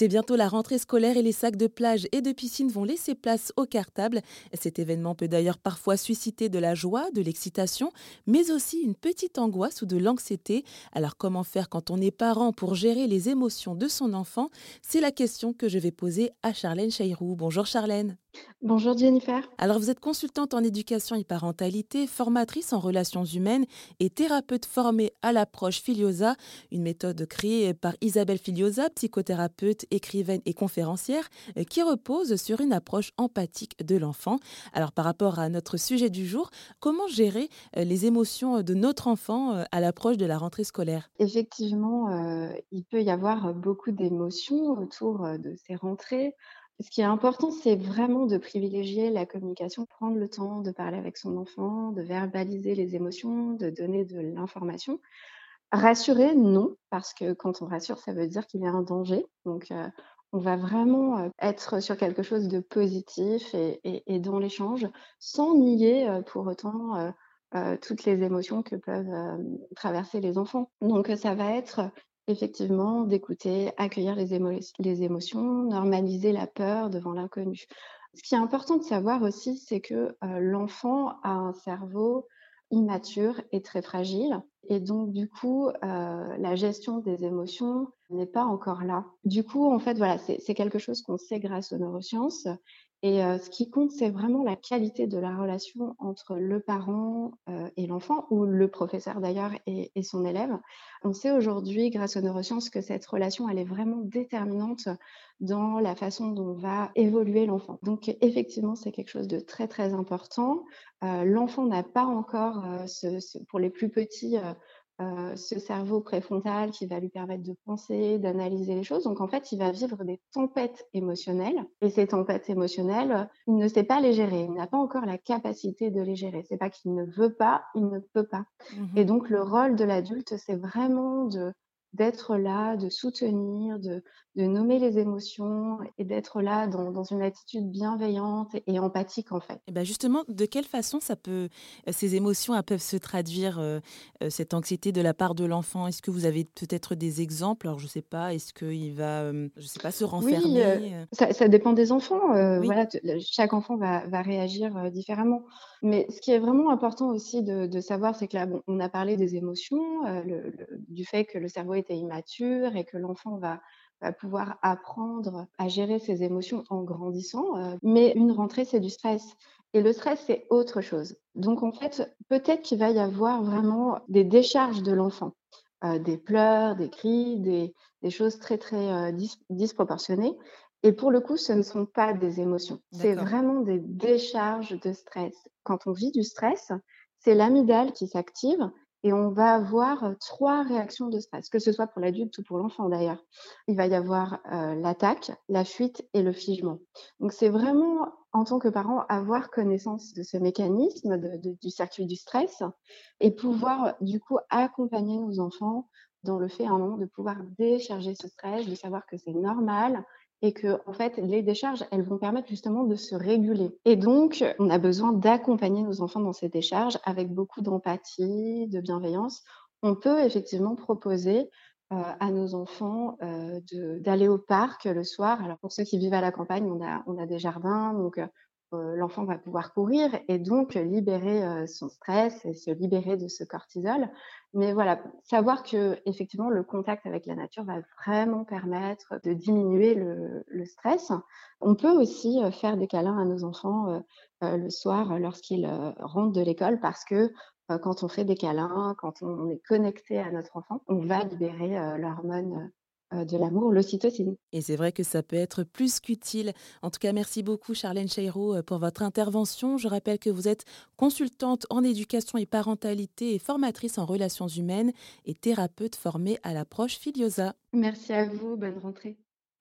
C'est bientôt la rentrée scolaire et les sacs de plage et de piscine vont laisser place aux cartables. Cet événement peut d'ailleurs parfois susciter de la joie, de l'excitation, mais aussi une petite angoisse ou de l'anxiété. Alors comment faire quand on est parent pour gérer les émotions de son enfant? C'est la question que je vais poser à Charlène Chairou. Bonjour Charlène. Bonjour Jennifer. Alors vous êtes consultante en éducation et parentalité, formatrice en relations humaines et thérapeute formée à l'approche Filiosa, une méthode créée par Isabelle Filiosa, psychothérapeute, écrivaine et conférencière, euh, qui repose sur une approche empathique de l'enfant. Alors par rapport à notre sujet du jour, comment gérer euh, les émotions de notre enfant euh, à l'approche de la rentrée scolaire? Effectivement, il peut y avoir beaucoup d'émotions autour de ces rentrées. Ce qui est important, c'est vraiment de privilégier la communication, prendre le temps de parler avec son enfant, de verbaliser les émotions, de donner de l'information. Rassurer, non, parce que quand on rassure, ça veut dire qu'il y a un danger. Donc, euh, on va vraiment euh, être sur quelque chose de positif et, dans l'échange, sans nier euh, pour autant toutes les émotions que peuvent traverser les enfants. Donc, ça va être Effectivement, d'écouter, accueillir les émotions, normaliser la peur devant l'inconnu. Ce qui est important de savoir aussi, c'est que, heu, l'enfant a un cerveau immature et très fragile et donc du coup, heu, la gestion des émotions n'est pas encore là. Du coup, en fait, voilà, c'est quelque chose qu'on sait grâce aux neurosciences et heu, ce qui compte, c'est vraiment la qualité de la relation entre le parent, heu, et l'enfant ou le professeur d'ailleurs et son élève. On sait aujourd'hui, grâce aux neurosciences, que cette relation, elle est vraiment déterminante dans la façon dont va évoluer l'enfant. Donc effectivement, c'est quelque chose de très, très important. Heu, l'enfant n'a pas encore, pour les plus petits, euh, ce cerveau préfrontal qui va lui permettre de penser, d'analyser les choses. Donc en fait, il va vivre des tempêtes émotionnelles. Et ces tempêtes émotionnelles, il ne sait pas les gérer. Il n'a pas encore la capacité de les gérer. C'est pas qu'il ne veut pas, il ne peut pas. Et Mhm. donc le rôle de l'adulte, c'est vraiment de d'être là, de soutenir, de, de nommer les émotions et d'être là dans, dans une attitude bienveillante et, empathique en fait. Et ben justement, de quelle façon ça peut, euh, ces émotions elles peuvent se traduire, euh, euh, cette anxiété de la part de l'enfant? Est-ce que vous avez peut-être des exemples? Alors je sais pas, est-ce qu'il va, euh, je sais pas, se Oui, renfermer euh? ça ça dépend des enfants, Oui, voilà, chaque enfant va va réagir, différemment. Mais ce qui est vraiment important aussi de de savoir, c'est que là, bon, on a parlé des émotions, heu, le le du fait que le cerveau était immature et que l'enfant va va pouvoir apprendre à gérer ses émotions en grandissant, heu, mais une rentrée, c'est du stress et le stress, c'est autre chose. Donc en fait, peut-être qu'il va y avoir vraiment des décharges de l'enfant, heu, des pleurs, des cris, des des choses très, très, dis disproportionnées et pour le coup, ce ne sont pas des émotions. C'est vraiment des décharges de stress. Quand on vit du stress, c'est l'amygdale qui s'active et on va avoir, 3 réactions de stress, que ce soit pour l'adulte ou pour l'enfant d'ailleurs. Il va y avoir, l'attaque, la fuite et le figement. Donc c'est vraiment, en tant que parent, avoir connaissance de ce mécanisme du circuit du stress et pouvoir, du coup, accompagner nos enfants dans le fait à un moment de pouvoir décharger ce stress, de savoir que c'est normal et que en fait, les décharges, elles vont permettre justement de se réguler et donc on a besoin d'accompagner nos enfants dans ces décharges avec beaucoup d'empathie, de bienveillance. On peut effectivement proposer, heu, à nos enfants, de d'aller au parc le soir. Alors pour ceux qui vivent à la campagne, on a on a des jardins donc heu, l'enfant va pouvoir courir et donc libérer, heu, son stress et se libérer de ce cortisol. Mais voilà, savoir que effectivement le contact avec la nature va vraiment permettre de diminuer le le stress. On peut aussi, heu, faire des câlins à nos enfants, le soir, lorsqu'ils, rentrent de l'école parce que, quand on fait des câlins, quand on est connecté à notre enfant, on va libérer, l'hormone, de l'amour, l'ocytocine. Et c'est vrai que ça peut être plus qu'utile. En tout cas, merci beaucoup Charlène Cheiro euh, pour votre intervention. Je rappelle que vous êtes consultante en éducation et parentalité et formatrice en relations humaines et thérapeute formée à l'approche Filiosa. Merci à vous, bonne rentrée.